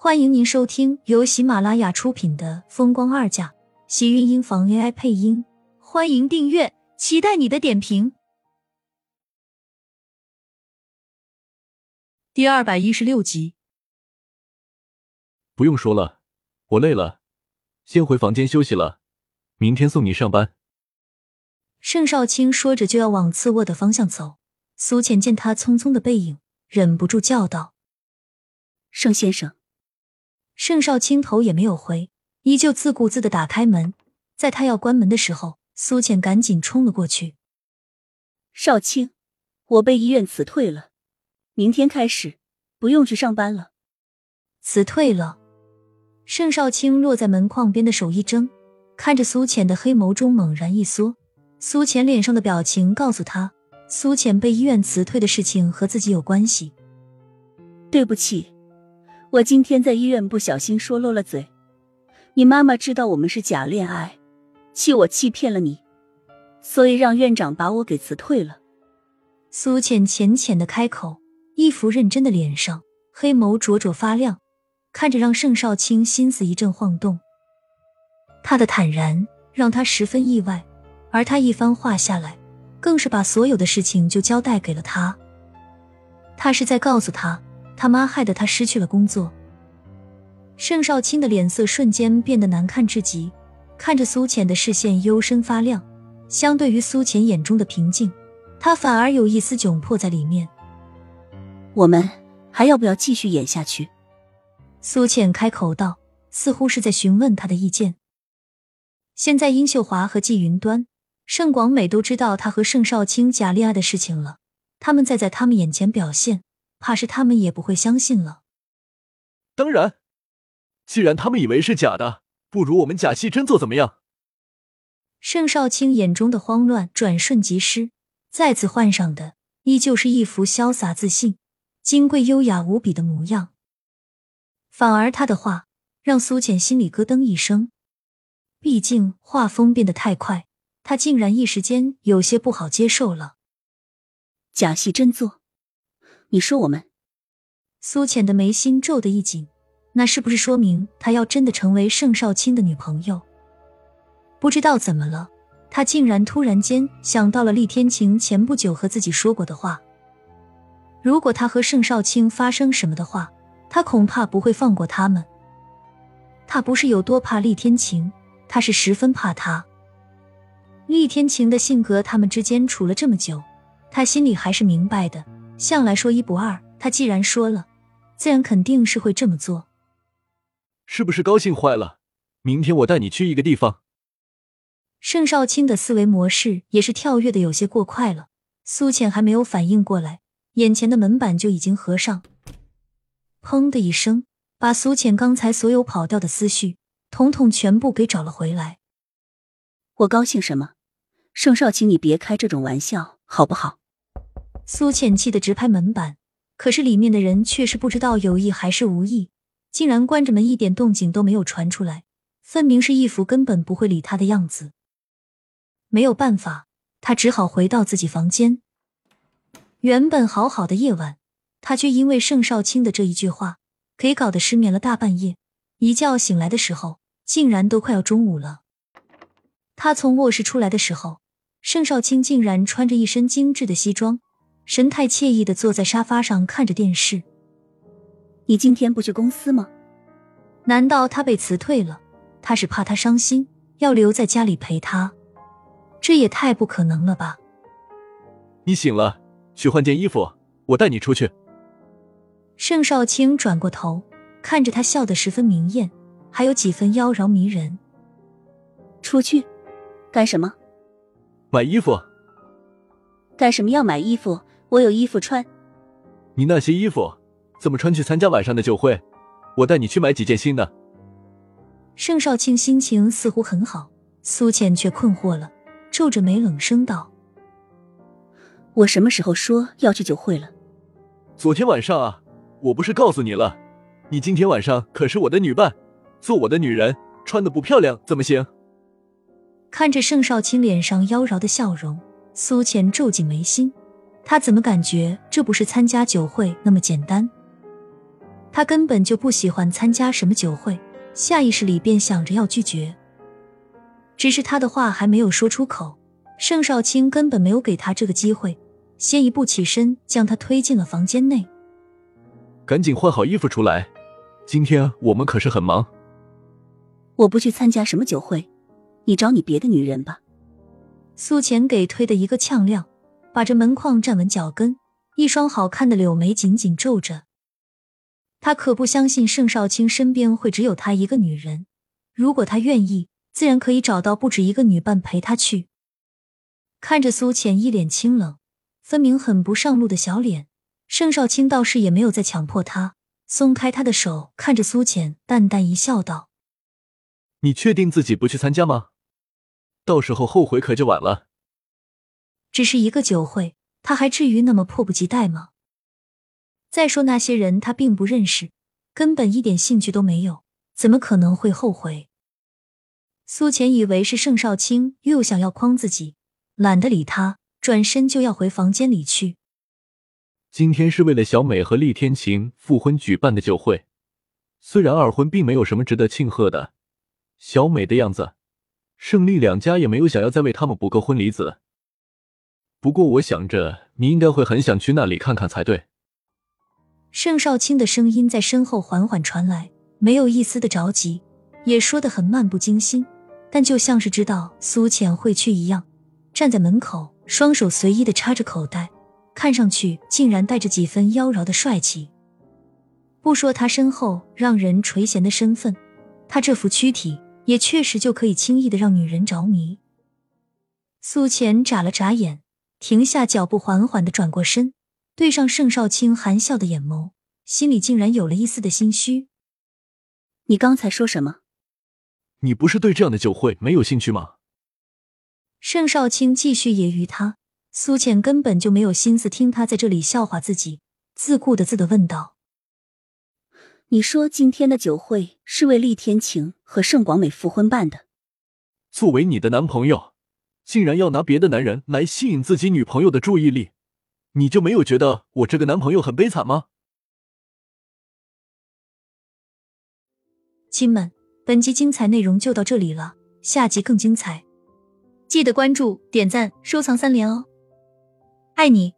欢迎您收听由喜马拉雅出品的《风光二嫁》，喜运音房 AI 配音。欢迎订阅，期待你的点评。第二百一十六集。不用说了，我累了，先回房间休息了。明天送你上班。盛少卿说着就要往次卧的方向走，苏浅见他匆匆的背影，忍不住叫道：“盛先生。”盛少卿头也没有回，依旧自顾自的打开门。在他要关门的时候，苏浅赶紧冲了过去：“少卿，我被医院辞退了，明天开始不用去上班了。”辞退了。盛少卿落在门框边的手一睁，看着苏浅的黑眸中猛然一缩。苏浅脸上的表情告诉他，苏浅被医院辞退的事情和自己有关系。对不起。我今天在医院不小心说漏了嘴，你妈妈知道我们是假恋爱，气我欺骗了你，所以让院长把我给辞退了。苏浅浅浅的开口，一副认真的脸上，黑眸灼灼发亮，看着让盛少卿心思一阵晃动。他的坦然让他十分意外，而他一番话下来，更是把所有的事情就交代给了他。他是在告诉他。他妈害得他失去了工作。盛少卿的脸色瞬间变得难看至极，看着苏浅的视线幽深发亮。相对于苏浅眼中的平静，他反而有一丝窘迫在里面。我们还要不要继续演下去？苏浅开口道，似乎是在询问他的意见。现在殷秀华和季云端、盛广美都知道他和盛少卿假恋爱的事情了，他们再在他们眼前表现。怕是他们也不会相信了。当然，既然他们以为是假的，不如我们假戏真做，怎么样？盛少卿眼中的慌乱转瞬即逝，再次换上的依旧是一副潇洒自信、金贵优雅无比的模样。反而他的话让苏浅心里咯噔一声，毕竟画风变得太快，他竟然一时间有些不好接受了。假戏真做。你说我们，苏浅的眉心皱得一紧，那是不是说明她要真的成为盛少卿的女朋友？不知道怎么了，她竟然突然间想到了厉天晴前不久和自己说过的话：如果他和盛少卿发生什么的话，他恐怕不会放过他们。他不是有多怕厉天晴，他是十分怕他。厉天晴的性格，他们之间处了这么久，他心里还是明白的。向来说一不二，他既然说了，自然肯定是会这么做。是不是高兴坏了？明天我带你去一个地方。盛少卿的思维模式也是跳跃的有些过快了。苏浅还没有反应过来，眼前的门板就已经合上。砰的一声，把苏浅刚才所有跑掉的思绪，统统全部给找了回来。我高兴什么？盛少卿，你别开这种玩笑，好不好？苏浅气得直拍门板，可是里面的人却是不知道有意还是无意，竟然关着门，一点动静都没有传出来，分明是一副根本不会理他的样子。没有办法，他只好回到自己房间。原本好好的夜晚，他却因为盛少卿的这一句话，给搞得失眠了大半夜。一觉醒来的时候，竟然都快要中午了。他从卧室出来的时候，盛少卿竟然穿着一身精致的西装。神态惬意的坐在沙发上看着电视。你今天不去公司吗？难道他被辞退了？他是怕他伤心，要留在家里陪他？这也太不可能了吧！你醒了，去换件衣服，我带你出去。盛少卿转过头，看着他，笑得十分明艳，还有几分妖娆迷人。出去干什么？买衣服。干什么要买衣服？我有衣服穿，你那些衣服怎么穿去参加晚上的酒会？我带你去买几件新的。盛少卿心情似乎很好，苏浅却困惑了，皱着眉冷声道：“我什么时候说要去酒会了？昨天晚上啊，我不是告诉你了，你今天晚上可是我的女伴，做我的女人，穿的不漂亮怎么行？”看着盛少卿脸上妖娆的笑容，苏浅皱紧眉心。他怎么感觉这不是参加酒会那么简单？他根本就不喜欢参加什么酒会，下意识里便想着要拒绝。只是他的话还没有说出口，盛少卿根本没有给他这个机会，先一步起身将他推进了房间内。赶紧换好衣服出来，今天我们可是很忙。我不去参加什么酒会，你找你别的女人吧。苏浅给推的一个呛亮，把这门框站稳脚跟，一双好看的柳眉紧紧皱着。他可不相信盛少卿身边会只有他一个女人，如果他愿意，自然可以找到不止一个女伴陪他去。看着苏浅一脸清冷，分明很不上路的小脸，盛少卿倒是也没有再强迫他，松开他的手，看着苏浅，淡淡一笑，道：“你确定自己不去参加吗？到时候后悔可就晚了。”只是一个酒会，他还至于那么迫不及待吗？再说那些人，他并不认识，根本一点兴趣都没有，怎么可能会后悔？苏浅以为是盛少卿又想要诓自己，懒得理他，转身就要回房间里去。今天是为了小美和厉天晴复婚举办的酒会，虽然二婚并没有什么值得庆贺的，小美的样子，盛厉两家也没有想要再为他们补个婚礼子。不过我想着你应该会很想去那里看看才对。盛少卿的声音在身后缓缓传来，没有一丝的着急，也说得很漫不经心，但就像是知道苏浅会去一样，站在门口，双手随意的插着口袋，看上去竟然带着几分妖娆的帅气。不说他身后让人垂涎的身份，他这副躯体也确实就可以轻易的让女人着迷。苏浅眨了眨眼，停下脚步，缓缓的转过身。对上盛少卿含笑的眼眸，心里竟然有了一丝的心虚。你刚才说什么？你不是对这样的酒会没有兴趣吗？盛少卿继续揶揄他，苏浅根本就没有心思听他在这里笑话自己，自顾的自的问道：“你说今天的酒会是为厉天晴和盛广美复婚办的？作为你的男朋友，竟然要拿别的男人来吸引自己女朋友的注意力？”你就没有觉得我这个男朋友很悲惨吗？亲们，本集精彩内容就到这里了，下集更精彩，记得关注、点赞、收藏三连哦！爱你。